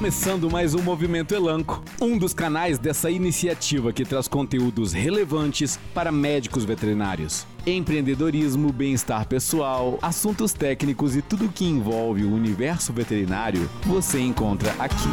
começando mais um Movimento Elanco, um dos canais dessa iniciativa que traz conteúdos relevantes para médicos veterinários. Empreendedorismo, bem-estar pessoal, assuntos técnicos e tudo que envolve o universo veterinário você encontra aqui.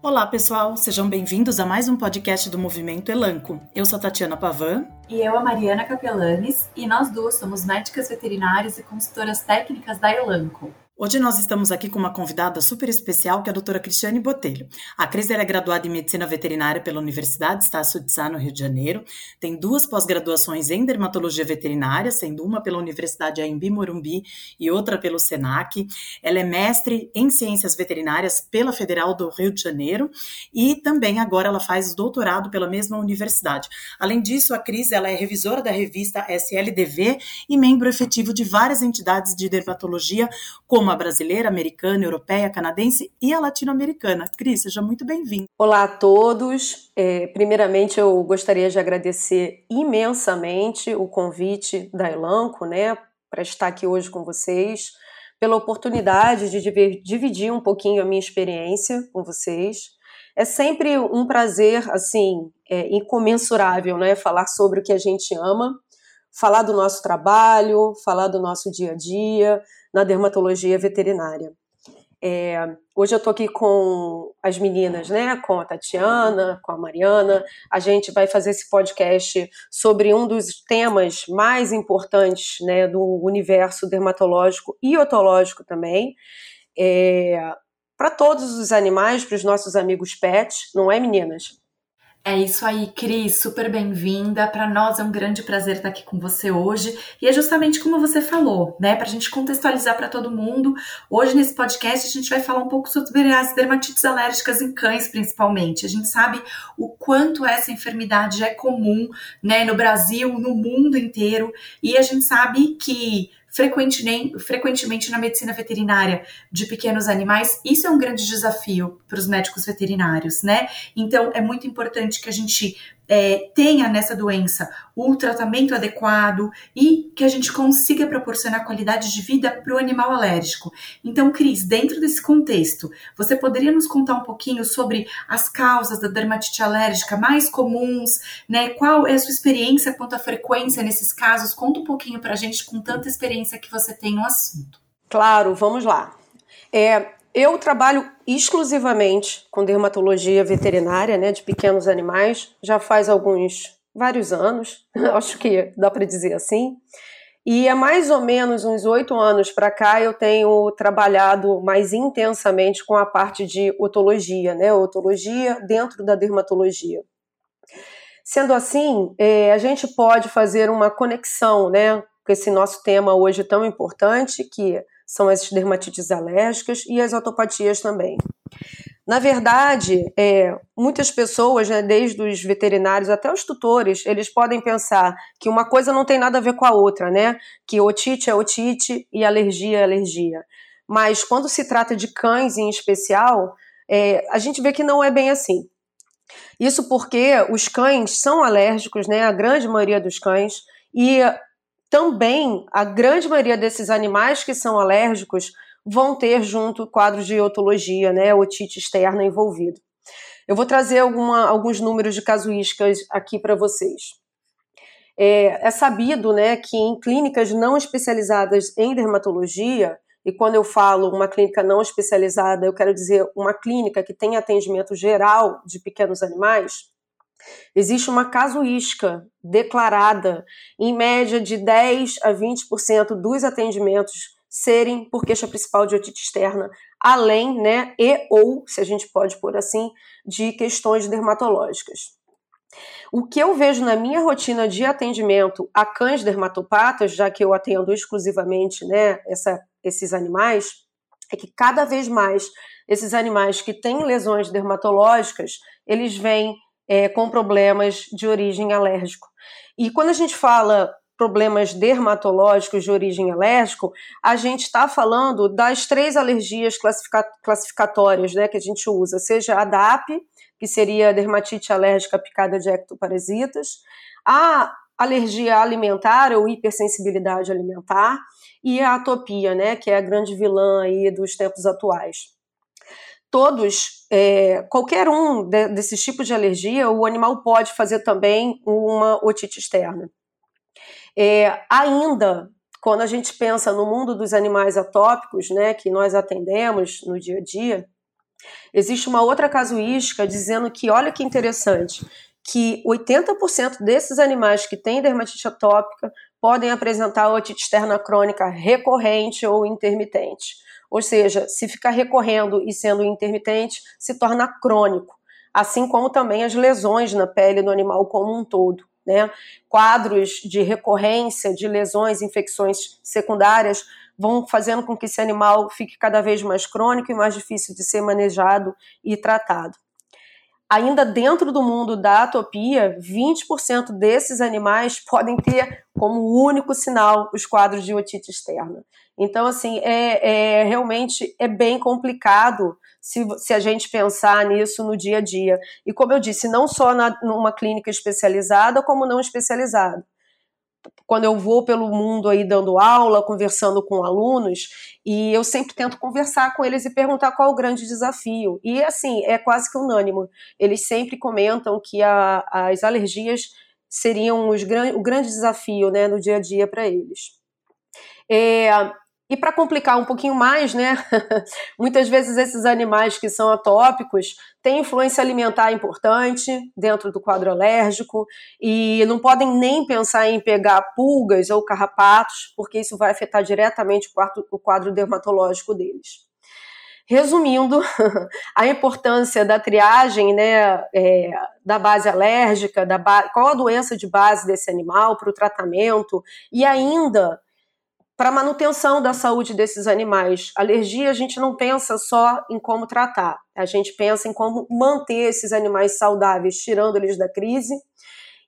Olá, pessoal, sejam bem-vindos a mais um podcast do Movimento Elanco. Eu sou a Tatiana Pavan. E eu, a Mariana Capelanes, e nós duas somos médicas veterinárias e consultoras técnicas da Elanco. Hoje nós estamos aqui com uma convidada super especial, que é a doutora Cristiane Botelho. A Cris é graduada em Medicina Veterinária pela Universidade Estácio de Sá, no Rio de Janeiro. Tem duas pós-graduações em Dermatologia Veterinária, sendo uma pela Universidade Aembi Morumbi e outra pelo SENAC. Ela é mestre em Ciências Veterinárias pela Federal do Rio de Janeiro e também agora ela faz doutorado pela mesma universidade. Além disso, a Cris ela é revisora da revista SLDV e membro efetivo de várias entidades de dermatologia, como a brasileira, americana, europeia, canadense e a latino-americana. Cris, seja muito bem-vindo. Olá a todos. É, primeiramente, eu gostaria de agradecer imensamente o convite da Elanco, né, para estar aqui hoje com vocês, pela oportunidade de dividir um pouquinho a minha experiência com vocês. É sempre um prazer, assim, é, incomensurável, né, falar sobre o que a gente ama, falar do nosso trabalho, falar do nosso dia a dia, na dermatologia veterinária. É, hoje eu estou aqui com as meninas, né? Com a Tatiana, com a Mariana. A gente vai fazer esse podcast sobre um dos temas mais importantes, né, do universo dermatológico e otológico também. É, para todos os animais, para os nossos amigos pets, não é, meninas? É isso aí, Cris, super bem-vinda. Para nós é um grande prazer estar aqui com você hoje. E é justamente como você falou, né? Para a gente contextualizar para todo mundo. Hoje, nesse podcast, a gente vai falar um pouco sobre as dermatites alérgicas em cães, principalmente. A gente sabe o quanto essa enfermidade é comum, né? No Brasil, no mundo inteiro. E a gente sabe que frequentemente, frequentemente na medicina veterinária de pequenos animais, isso é um grande desafio para os médicos veterinários, né? Então é muito importante que a gente é, tenha nessa doença o tratamento adequado e que a gente consiga proporcionar qualidade de vida para o animal alérgico. Então, Cris, dentro desse contexto, você poderia nos contar um pouquinho sobre as causas da dermatite alérgica mais comuns, né? Qual é a sua experiência quanto à frequência nesses casos? Conta um pouquinho para a gente com tanta experiência que você tem no assunto. Claro, vamos lá. É, eu trabalho exclusivamente com dermatologia veterinária, né, de pequenos animais, já faz alguns, vários anos, acho que dá para dizer assim. E há mais ou menos uns oito anos para cá eu tenho trabalhado mais intensamente com a parte de otologia, né, otologia dentro da dermatologia. Sendo assim, é, a gente pode fazer uma conexão, né, com esse nosso tema hoje tão importante, que são as dermatites alérgicas e as autopatias também. Na verdade, é, muitas pessoas, né, desde os veterinários até os tutores, eles podem pensar que uma coisa não tem nada a ver com a outra, né? Que otite é otite e alergia é alergia. Mas quando se trata de cães em especial, é, a gente vê que não é bem assim. Isso porque os cães são alérgicos, né? A grande maioria dos cães, e também a grande maioria desses animais que são alérgicos vão ter junto quadros de otologia, né, otite externa envolvido. Eu vou trazer alguma, alguns números de casuísticas aqui para vocês. É, é, sabido né, que em clínicas não especializadas em dermatologia, e quando eu falo uma clínica não especializada, eu quero dizer uma clínica que tem atendimento geral de pequenos animais, Existe uma casuística declarada, em média de 10 a 20% dos atendimentos serem por queixa principal de otite externa, além, né, e ou, se a gente pode pôr assim, de questões dermatológicas. O que eu vejo na minha rotina de atendimento a cães dermatopatas, já que eu atendo exclusivamente né, essa, esses animais, é que cada vez mais esses animais que têm lesões dermatológicas, eles vêm é, com problemas de origem alérgico. E quando a gente fala problemas dermatológicos de origem alérgico, a gente está falando das três alergias classifica classificatórias né, que a gente usa, seja a DAP, que seria a dermatite alérgica picada de ectoparasitas, a alergia alimentar ou hipersensibilidade alimentar e a atopia, né, que é a grande vilã aí dos tempos atuais. Todos, é, qualquer um de, desses tipos de alergia, o animal pode fazer também uma otite externa. É, ainda, quando a gente pensa no mundo dos animais atópicos, né, que nós atendemos no dia a dia, existe uma outra casuística dizendo que, olha que interessante, que 80% desses animais que têm dermatite atópica podem apresentar otite externa crônica recorrente ou intermitente. Ou seja, se ficar recorrendo e sendo intermitente, se torna crônico, assim como também as lesões na pele do animal como um todo. Né? Quadros de recorrência de lesões, infecções secundárias vão fazendo com que esse animal fique cada vez mais crônico e mais difícil de ser manejado e tratado ainda dentro do mundo da atopia, 20% desses animais podem ter como único sinal os quadros de otite externa. Então, assim, é, é realmente é bem complicado se, se, a gente pensar nisso no dia a dia. E como eu disse, não só na, numa clínica especializada, como não especializada quando eu vou pelo mundo aí dando aula, conversando com alunos, e eu sempre tento conversar com eles e perguntar qual o grande desafio. E assim, é quase que unânime. Eles sempre comentam que a, as alergias seriam os, o grande desafio né, no dia a dia para eles. É, e para complicar um pouquinho mais, né? Muitas vezes esses animais que são atópicos têm influência alimentar importante dentro do quadro alérgico e não podem nem pensar em pegar pulgas ou carrapatos, porque isso vai afetar diretamente o quadro, dermatológico deles. Resumindo, a importância da triagem, né, é, da base alérgica, da ba qual a doença de base desse animal para o tratamento e ainda para manutenção da saúde desses animais. Alergia, a gente não pensa só em como tratar, a gente pensa em como manter esses animais saudáveis, tirando eles da crise.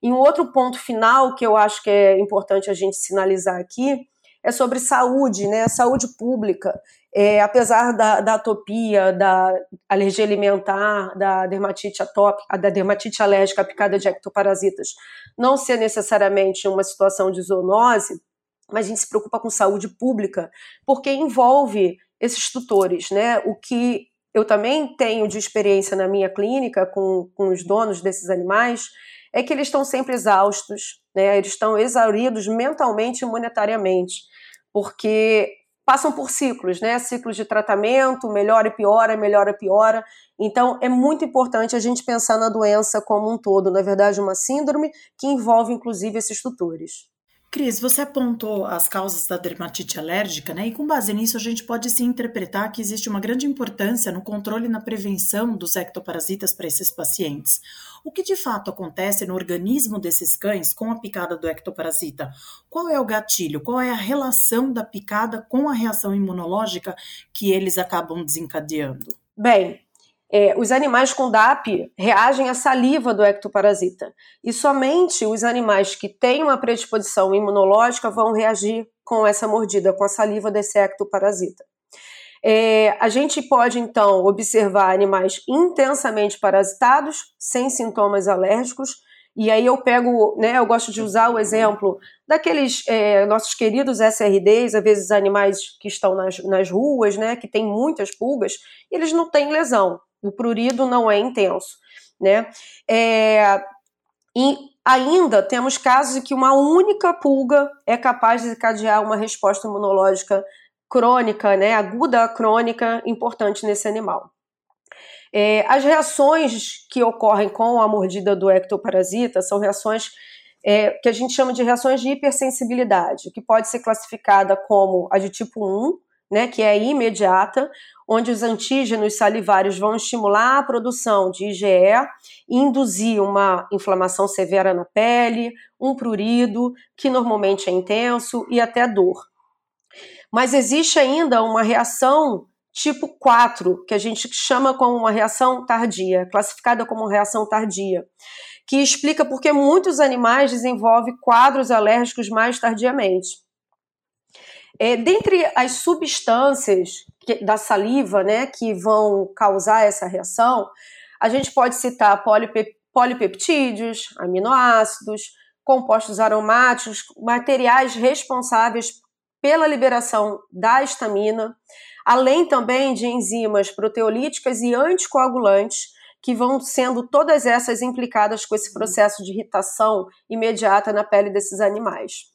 E um outro ponto final que eu acho que é importante a gente sinalizar aqui é sobre saúde, né? Saúde pública. É, apesar da, da atopia, da alergia alimentar, da dermatite atópica, da dermatite alérgica picada de ectoparasitas não ser necessariamente uma situação de zoonose, mas a gente se preocupa com saúde pública, porque envolve esses tutores, né? O que eu também tenho de experiência na minha clínica com, com os donos desses animais é que eles estão sempre exaustos, né? Eles estão exauridos mentalmente e monetariamente, porque passam por ciclos, né? Ciclos de tratamento, melhora e piora, melhora e piora. Então, é muito importante a gente pensar na doença como um todo, na verdade, uma síndrome que envolve inclusive esses tutores. Cris, você apontou as causas da dermatite alérgica, né? E com base nisso, a gente pode se interpretar que existe uma grande importância no controle e na prevenção dos ectoparasitas para esses pacientes. O que de fato acontece no organismo desses cães com a picada do ectoparasita? Qual é o gatilho? Qual é a relação da picada com a reação imunológica que eles acabam desencadeando? Bem, é, os animais com DAP reagem à saliva do ectoparasita. E somente os animais que têm uma predisposição imunológica vão reagir com essa mordida, com a saliva desse ectoparasita. É, a gente pode então observar animais intensamente parasitados, sem sintomas alérgicos, e aí eu pego, né, eu gosto de usar o exemplo daqueles é, nossos queridos SRDs, às vezes animais que estão nas, nas ruas, né, que tem muitas pulgas, eles não têm lesão. O prurido não é intenso, né? É, e ainda temos casos em que uma única pulga é capaz de desencadear uma resposta imunológica crônica, né, aguda crônica, importante nesse animal. É, as reações que ocorrem com a mordida do ectoparasita são reações é, que a gente chama de reações de hipersensibilidade, que pode ser classificada como a de tipo 1, né, que é imediata, onde os antígenos salivários vão estimular a produção de IgE induzir uma inflamação severa na pele, um prurido, que normalmente é intenso, e até dor. Mas existe ainda uma reação tipo 4, que a gente chama como uma reação tardia, classificada como reação tardia, que explica por que muitos animais desenvolvem quadros alérgicos mais tardiamente. É, dentre as substâncias da saliva, né, que vão causar essa reação, a gente pode citar polipep, polipeptídeos, aminoácidos, compostos aromáticos, materiais responsáveis pela liberação da histamina, além também de enzimas proteolíticas e anticoagulantes, que vão sendo todas essas implicadas com esse processo de irritação imediata na pele desses animais.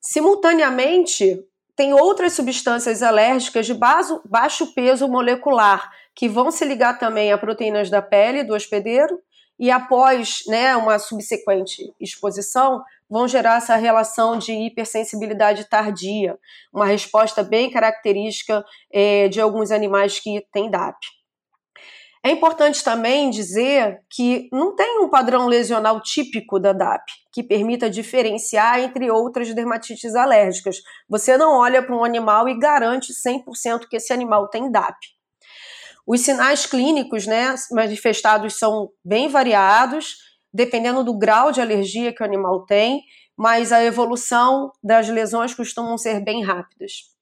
Simultaneamente, tem outras substâncias alérgicas de baixo, baixo peso molecular, que vão se ligar também a proteínas da pele do hospedeiro e após né, uma subsequente exposição, vão gerar essa relação de hipersensibilidade tardia, uma resposta bem característica é, de alguns animais que têm DAP. É importante também dizer que não tem um padrão lesional típico da DAP que permita diferenciar entre outras dermatites alérgicas. Você não olha para um animal e garante 100% que esse animal tem DAP. Os sinais clínicos né, manifestados são bem variados, dependendo do grau de alergia que o animal tem, mas a evolução das lesões costumam ser bem rápidas.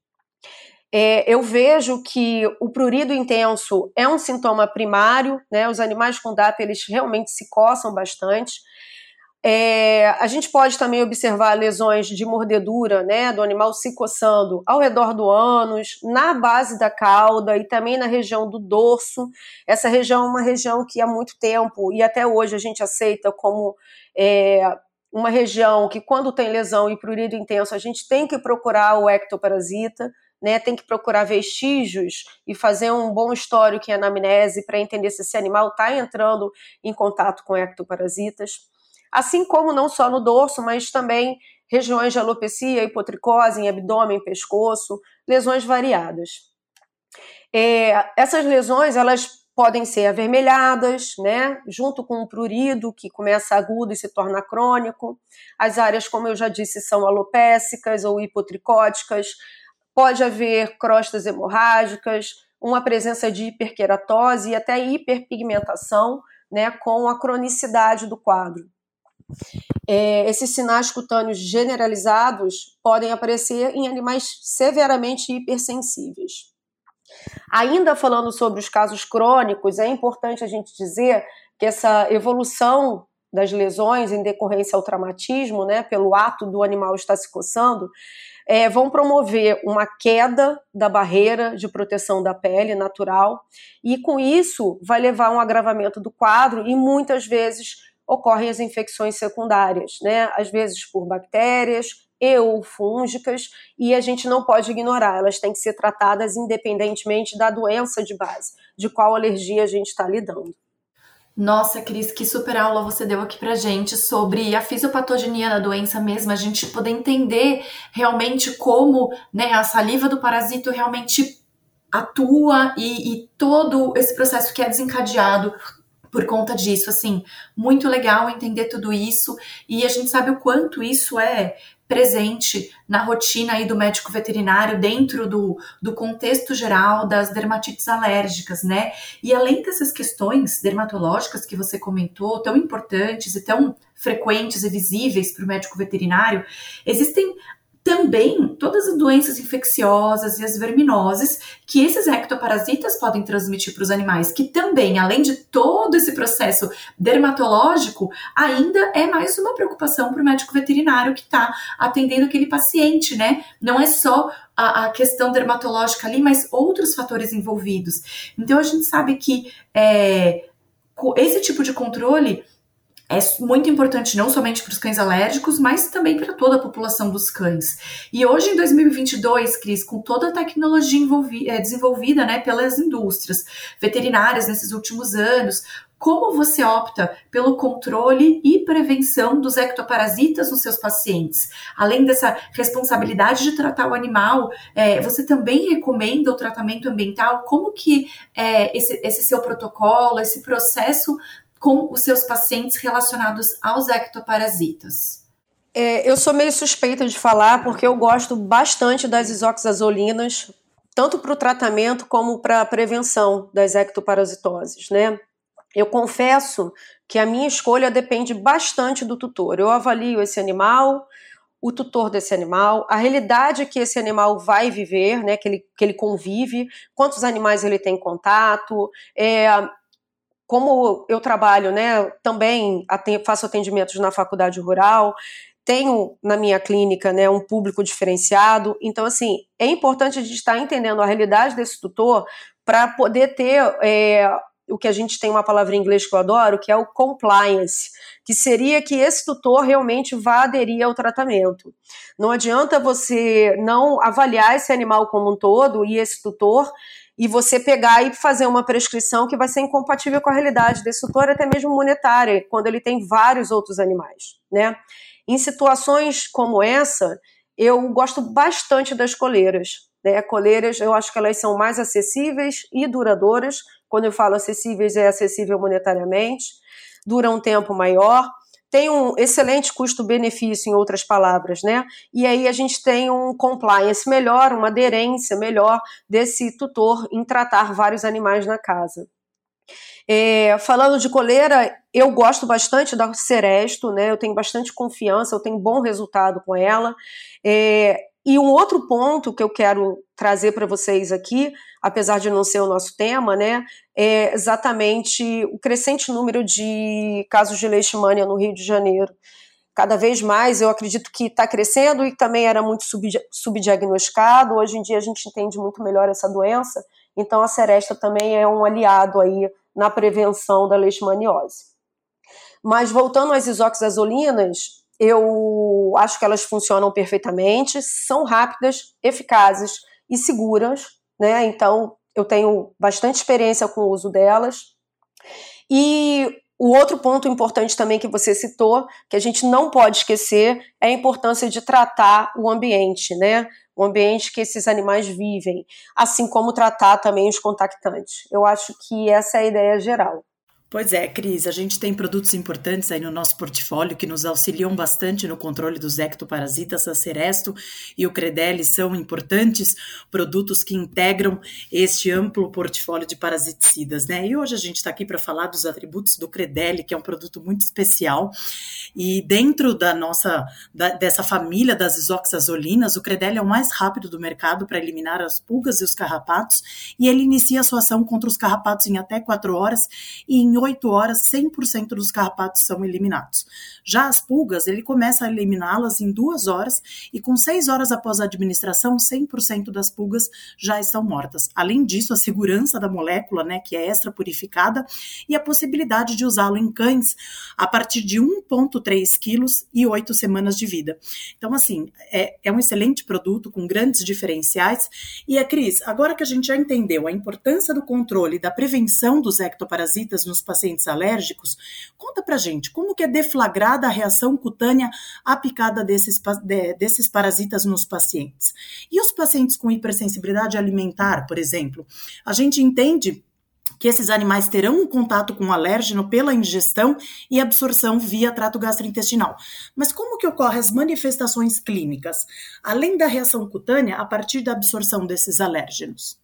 É, eu vejo que o prurido intenso é um sintoma primário, né? Os animais com DAP eles realmente se coçam bastante. É, a gente pode também observar lesões de mordedura, né, do animal se coçando ao redor do ânus, na base da cauda e também na região do dorso. Essa região é uma região que há muito tempo e até hoje a gente aceita como é, uma região que, quando tem lesão e prurido intenso, a gente tem que procurar o ectoparasita. Né, tem que procurar vestígios e fazer um bom histórico em anamnese para entender se esse animal está entrando em contato com ectoparasitas assim como não só no dorso, mas também regiões de alopecia, hipotricose em abdômen, pescoço, lesões variadas. É, essas lesões, elas podem ser avermelhadas, né, junto com o prurido, que começa agudo e se torna crônico. As áreas, como eu já disse, são alopécicas ou hipotricóticas. Pode haver crostas hemorrágicas, uma presença de hiperqueratose e até hiperpigmentação, né, com a cronicidade do quadro. É, esses sinais cutâneos generalizados podem aparecer em animais severamente hipersensíveis. Ainda falando sobre os casos crônicos, é importante a gente dizer que essa evolução das lesões em decorrência ao traumatismo, né, pelo ato do animal estar se coçando, é, vão promover uma queda da barreira de proteção da pele natural, e com isso vai levar a um agravamento do quadro e muitas vezes ocorrem as infecções secundárias, né? Às vezes por bactérias e ou fúngicas, e a gente não pode ignorar, elas têm que ser tratadas independentemente da doença de base, de qual alergia a gente está lidando. Nossa, Cris, que super aula você deu aqui pra gente sobre a fisiopatogenia da doença mesmo, a gente poder entender realmente como né, a saliva do parasito realmente atua e, e todo esse processo que é desencadeado por conta disso, assim, muito legal entender tudo isso e a gente sabe o quanto isso é presente na rotina aí do médico veterinário dentro do, do contexto geral das dermatites alérgicas, né? E além dessas questões dermatológicas que você comentou, tão importantes e tão frequentes e visíveis para o médico veterinário, existem também todas as doenças infecciosas e as verminoses que esses ectoparasitas podem transmitir para os animais, que também, além de todo esse processo dermatológico, ainda é mais uma preocupação para o médico veterinário que está atendendo aquele paciente, né? Não é só a, a, questão dermatológica ali, mas outros fatores envolvidos. Então a gente sabe que é, esse tipo de controle é muito importante não somente para os cães alérgicos, mas também para toda a população dos cães. E hoje, em 2022, Cris, com toda a tecnologia é, desenvolvida né, pelas indústrias veterinárias nesses últimos anos, como você opta pelo controle e prevenção dos ectoparasitas nos seus pacientes? Além dessa responsabilidade de tratar o animal, é, você também recomenda o tratamento ambiental? Como que é, esse, esse seu protocolo, esse processo com os seus pacientes relacionados aos ectoparasitas? É, eu sou meio suspeita de falar porque eu gosto bastante das isoxazolinas, tanto para o tratamento como para a prevenção das ectoparasitoses, né? Eu confesso que a minha escolha depende bastante do tutor. Eu avalio esse animal, o tutor desse animal, a realidade que esse animal vai viver, né, que ele, que ele convive, quantos animais ele tem contato, é, como eu trabalho, né, também faço atendimentos na faculdade rural, tenho na minha clínica né, um público diferenciado. Então, assim, é importante a gente estar entendendo a realidade desse tutor para poder ter é, o que a gente tem uma palavra em inglês que eu adoro, que é o compliance, que seria que esse tutor realmente vá aderir ao tratamento. Não adianta você não avaliar esse animal como um todo e esse tutor e você pegar e fazer uma prescrição que vai ser incompatível com a realidade desse tutor, até mesmo monetária, quando ele tem vários outros animais, né? Em situações como essa, eu gosto bastante das coleiras. Né? Coleiras, eu acho que elas são mais acessíveis e duradouras. Quando eu falo acessíveis, é acessível monetariamente, dura um tempo maior, tem um excelente custo-benefício, em outras palavras, né? E aí a gente tem um compliance melhor, uma aderência melhor desse tutor em tratar vários animais na casa. É, falando de coleira, eu gosto bastante da Seresto, né? Eu tenho bastante confiança, eu tenho bom resultado com ela. É, e um outro ponto que eu quero trazer para vocês aqui, apesar de não ser o nosso tema, né, é exatamente o crescente número de casos de leishmania no Rio de Janeiro. Cada vez mais eu acredito que está crescendo e também era muito subdiagnosticado. Hoje em dia a gente entende muito melhor essa doença, então a Seresta também é um aliado aí na prevenção da leishmaniose. Mas voltando às isoxazolinas, eu acho que elas funcionam perfeitamente, são rápidas, eficazes e seguras, né? Então eu tenho bastante experiência com o uso delas. E o outro ponto importante também que você citou, que a gente não pode esquecer, é a importância de tratar o ambiente, né? O ambiente que esses animais vivem, assim como tratar também os contactantes. Eu acho que essa é a ideia geral. Pois é, Cris, a gente tem produtos importantes aí no nosso portfólio que nos auxiliam bastante no controle dos ectoparasitas. A Ceresto e o Credelli são importantes produtos que integram este amplo portfólio de parasiticidas, né? E hoje a gente está aqui para falar dos atributos do Credelli, que é um produto muito especial. E dentro da nossa, da, dessa família das isoxazolinas, o Credelli é o mais rápido do mercado para eliminar as pulgas e os carrapatos, e ele inicia a sua ação contra os carrapatos em até 4 horas e em 8 horas 100% dos carrapatos são eliminados. Já as pulgas, ele começa a eliminá-las em 2 horas e com 6 horas após a administração, 100% das pulgas já estão mortas. Além disso, a segurança da molécula, né, que é extra purificada, e a possibilidade de usá-lo em cães a partir de 1,3 quilos e 8 semanas de vida. Então, assim, é, é um excelente produto com grandes diferenciais. E a Cris, agora que a gente já entendeu a importância do controle e da prevenção dos ectoparasitas nos pacientes alérgicos, conta pra gente como que é deflagrada a reação cutânea à picada desses, de, desses parasitas nos pacientes. E os pacientes com hipersensibilidade alimentar, por exemplo, a gente entende que esses animais terão um contato com o alérgeno pela ingestão e absorção via trato gastrointestinal. Mas como que ocorrem as manifestações clínicas, além da reação cutânea, a partir da absorção desses alérgenos?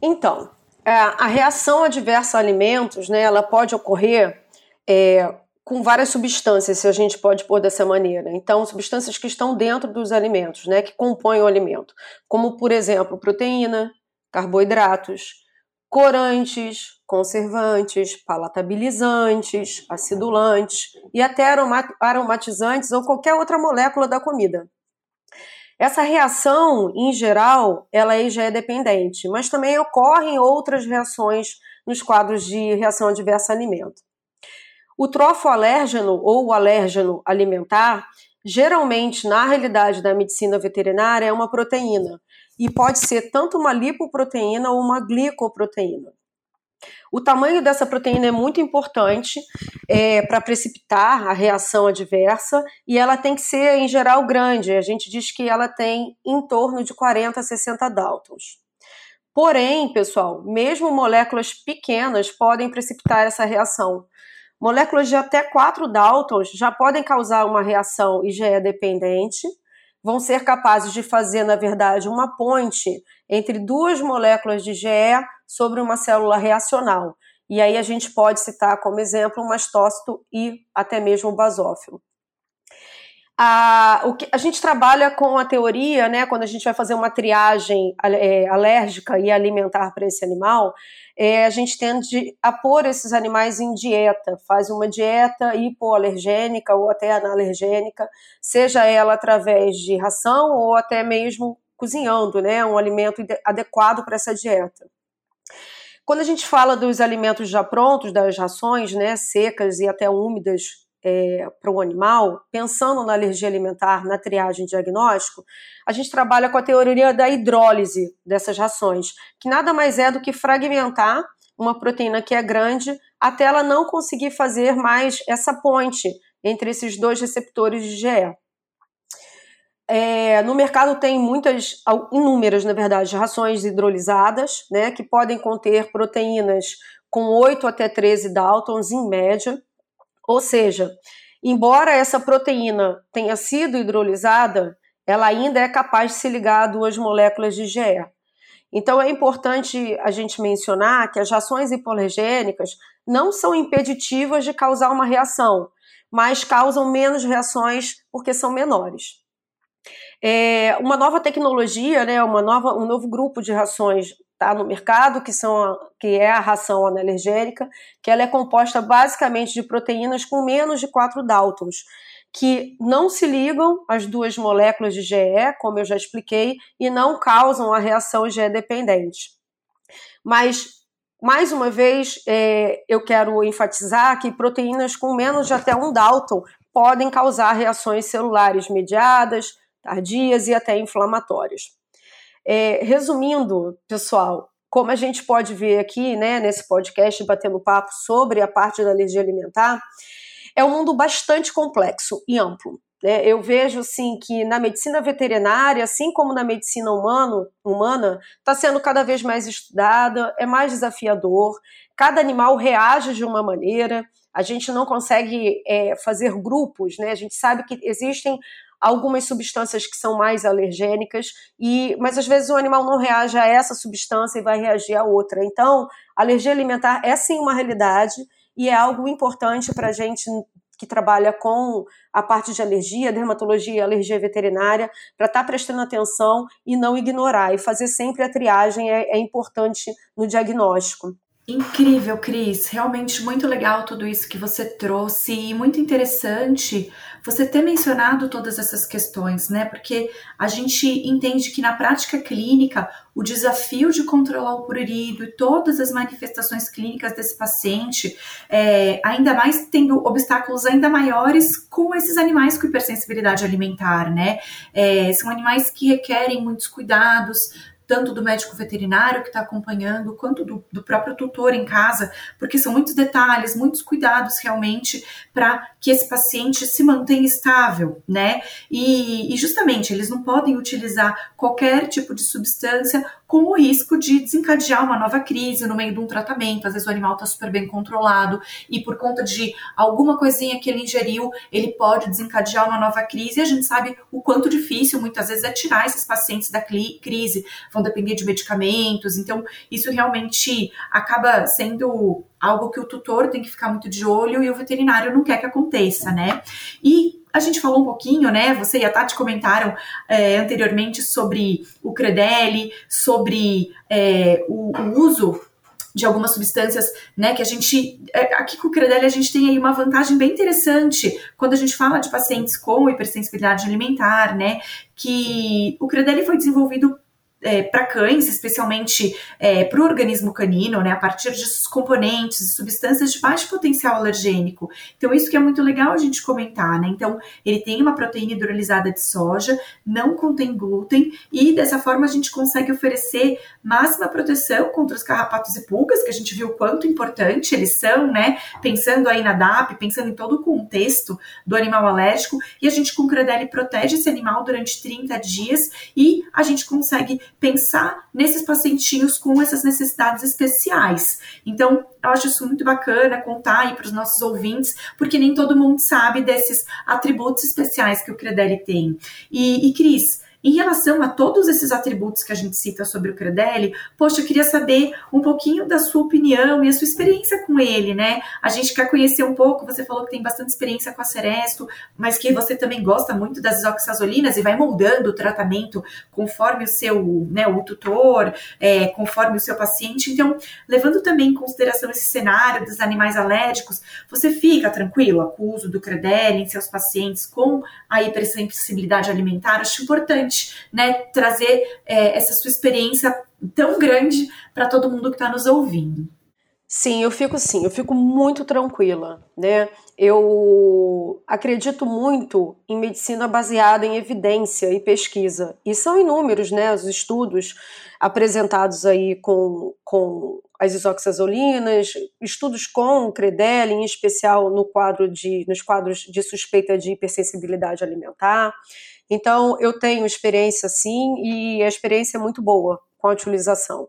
Então, a reação adversa a alimentos, né, ela pode ocorrer é, com várias substâncias, se a gente pode pôr dessa maneira. Então, substâncias que estão dentro dos alimentos, né, que compõem o alimento, como, por exemplo, proteína, carboidratos, corantes, conservantes, palatabilizantes, acidulantes e até aromatizantes ou qualquer outra molécula da comida. Essa reação, em geral, ela é dependente, mas também ocorrem outras reações nos quadros de reação adversa a alimento. O trofoalérgeno ou o alérgeno alimentar, geralmente, na realidade da medicina veterinária, é uma proteína, e pode ser tanto uma lipoproteína ou uma glicoproteína. O tamanho dessa proteína é muito importante é, para precipitar a reação adversa e ela tem que ser, em geral, grande. A gente diz que ela tem em torno de 40 a 60 Daltons. Porém, pessoal, mesmo moléculas pequenas podem precipitar essa reação. Moléculas de até 4 Daltons já podem causar uma reação IgE dependente, vão ser capazes de fazer, na verdade, uma ponte entre duas moléculas de IgE sobre uma célula reacional. E aí a gente pode citar como exemplo o mastócito e até mesmo o basófilo. A, o que, a gente trabalha com a teoria, né, quando a gente vai fazer uma triagem é, alérgica e alimentar para esse animal, é, a gente tende a pôr esses animais em dieta, faz uma dieta hipoalergênica ou até analergênica, seja ela através de ração ou até mesmo cozinhando, né, um alimento adequado para essa dieta. Quando a gente fala dos alimentos já prontos, das rações, né, secas e até úmidas é, para o animal, pensando na alergia alimentar, na triagem diagnóstico, a gente trabalha com a teoria da hidrólise dessas rações, que nada mais é do que fragmentar uma proteína que é grande até ela não conseguir fazer mais essa ponte entre esses dois receptores de GE. É, no mercado tem muitas, inúmeras, na verdade, rações hidrolisadas, né, que podem conter proteínas com 8 até 13 Daltons em média, ou seja, embora essa proteína tenha sido hidrolisada, ela ainda é capaz de se ligar a duas moléculas de GE. Então é importante a gente mencionar que as reações hipoalergênicas não são impeditivas de causar uma reação, mas causam menos reações porque são menores. É, uma nova tecnologia, né, uma nova, um novo grupo de reações tá, no mercado, que, são que é a ração analergênica, que ela é composta basicamente de proteínas com menos de 4 Daltons, que não se ligam às duas moléculas de GE, como eu já expliquei, e não causam a reação GE dependente. Mas, mais uma vez, é, eu quero enfatizar que proteínas com menos de até um Dalton podem causar reações celulares mediadas, tardias e até inflamatórias. É, resumindo, pessoal, como a gente pode ver aqui, né, nesse podcast, batendo papo sobre a parte da alergia alimentar, é um mundo bastante complexo e amplo. Né? Eu vejo assim que na medicina veterinária, assim como na medicina humano, humana, está sendo cada vez mais estudada, é mais desafiador. Cada animal reage de uma maneira. A gente não consegue é, fazer grupos, né? A gente sabe que existem algumas substâncias que são mais alergênicas, e mas às vezes o animal não reage a essa substância e vai reagir a outra. Então, alergia alimentar é sim uma realidade e é algo importante para a gente que trabalha com a parte de alergia, dermatologia alergia veterinária, para estar tá prestando atenção e não ignorar. E fazer sempre a triagem é, é importante no diagnóstico. Incrível, Cris. Realmente muito legal tudo isso que você trouxe e muito interessante você ter mencionado todas essas questões, né? Porque a gente entende que na prática clínica o desafio de controlar o prurido e todas as manifestações clínicas desse paciente, é, ainda mais tendo obstáculos ainda maiores com esses animais com hipersensibilidade alimentar, né? É, são animais que requerem muitos cuidados, tanto do médico veterinário que está acompanhando, quanto do, do, próprio tutor em casa, porque são muitos detalhes, muitos cuidados realmente para que esse paciente se mantenha estável, né? E, e justamente eles não podem utilizar qualquer tipo de substância com o risco de desencadear uma nova crise no meio de um tratamento. Às vezes o animal está super bem controlado e por conta de alguma coisinha que ele ingeriu, ele pode desencadear uma nova crise. E a gente sabe o quanto difícil muitas vezes é tirar esses pacientes da crise, vão depender de medicamentos. Então, isso realmente acaba sendo algo que o tutor tem que ficar muito de olho e o veterinário não quer que aconteça, né? E a gente falou um pouquinho, né? Você e a Tati comentaram é, anteriormente sobre o Credelli, sobre é, o, o, uso de algumas substâncias, né? Que a gente. É, aqui com o Credelli a gente tem aí uma vantagem bem interessante quando a gente fala de pacientes com hipersensibilidade alimentar, né? Que o Credelli foi desenvolvido é, para cães, especialmente é, para o organismo canino, né, a partir de componentes e substâncias de baixo potencial alergênico. Então, isso que é muito legal a gente comentar, né? Então, ele tem uma proteína hidrolisada de soja, não contém glúten, e dessa forma a gente consegue oferecer máxima proteção contra os carrapatos e pulgas, que a gente viu quanto importante eles são, né? Pensando aí na DAP, pensando em todo o contexto do animal alérgico, e a gente com o Credelli protege esse animal durante 30 dias e a gente consegue pensar nesses pacientinhos com essas necessidades especiais. Então, eu acho isso muito bacana contar aí para os nossos ouvintes, porque nem todo mundo sabe desses atributos especiais que o Credelli tem. E, e Cris, em relação a todos esses atributos que a gente cita sobre o Credelli, poxa, eu queria saber um pouquinho da sua opinião e a sua experiência com ele, né? A gente quer conhecer um pouco, você falou que tem bastante experiência com a Seresto, mas que você também gosta muito das isoxazolinas e vai moldando o tratamento conforme o seu, né, o tutor, é, conforme o seu paciente. Então, levando também em consideração esse cenário dos animais alérgicos, você fica tranquila com o uso do Credelli em seus pacientes com a hipersensibilidade alimentar? Acho importante, né, trazer é, essa sua experiência tão grande para todo mundo que está nos ouvindo. Sim, eu fico sim, eu fico muito tranquila, né? Eu acredito muito em medicina baseada em evidência e pesquisa. E são inúmeros, né, os estudos apresentados aí com, com as isoxazolinas, estudos com o Credelli, em especial no quadro de, nos quadros de suspeita de hipersensibilidade alimentar. Então, eu tenho experiência sim, e a experiência é muito boa com a utilização.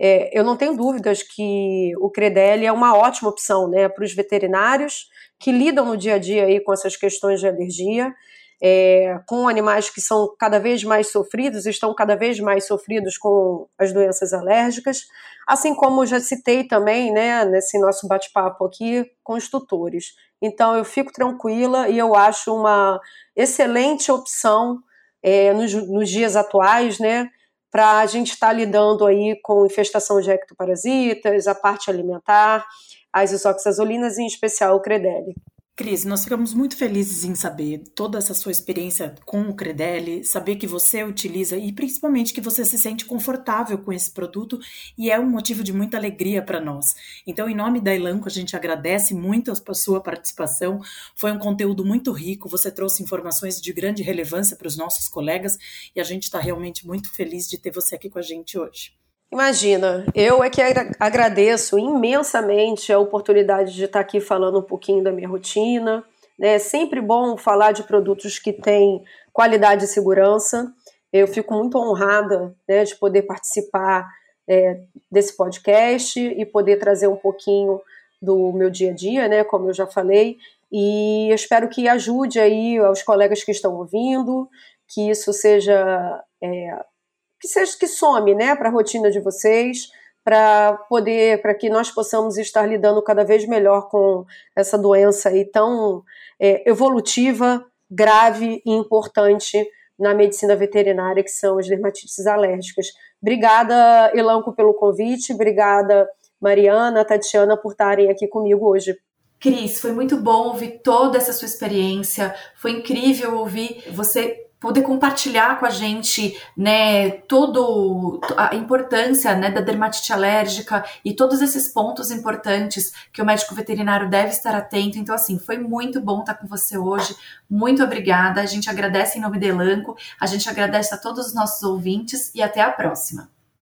É, eu não tenho dúvidas que o Credelli é uma ótima opção né, para os veterinários que lidam no dia a dia aí com essas questões de alergia, é, com animais que são cada vez mais sofridos, estão cada vez mais sofridos com as doenças alérgicas, assim como já citei também, né, nesse nosso bate-papo aqui, com os tutores. Então eu fico tranquila e eu acho uma excelente opção é, nos, nos dias atuais, né, para a gente estar tá lidando aí com infestação de ectoparasitas, a parte alimentar, as isoxazolinas, em especial o Credelli. Cris, nós ficamos muito felizes em saber toda essa sua experiência com o Credelli, saber que você utiliza e principalmente que você se sente confortável com esse produto e é um motivo de muita alegria para nós. Então, em nome da Elanco, a gente agradece muito a sua participação. Foi um conteúdo muito rico, você trouxe informações de grande relevância para os nossos colegas e a gente está realmente muito feliz de ter você aqui com a gente hoje. Imagina, eu é que agradeço imensamente a oportunidade de estar aqui falando um pouquinho da minha rotina. Né? É sempre bom falar de produtos que têm qualidade e segurança. Eu fico muito honrada né, de poder participar é, desse podcast e poder trazer um pouquinho do meu dia a dia, né, como eu já falei, e eu espero que ajude aí aos colegas que estão ouvindo, que isso seja é, que seja que some, né, para a rotina de vocês, para poder, para que nós possamos estar lidando cada vez melhor com essa doença aí tão é, evolutiva, grave e importante na medicina veterinária, que são as dermatites alérgicas. Obrigada, Elanco, pelo convite. Obrigada, Mariana, Tatiana, por estarem aqui comigo hoje. Cris, foi muito bom ouvir toda essa sua experiência. Foi incrível ouvir você poder compartilhar com a gente, né, todo a importância, né, da dermatite alérgica e todos esses pontos importantes que o médico veterinário deve estar atento. Então, assim, foi muito bom estar com você hoje. Muito obrigada. A gente agradece em nome de Elanco, a gente agradece a todos os nossos ouvintes e até a próxima.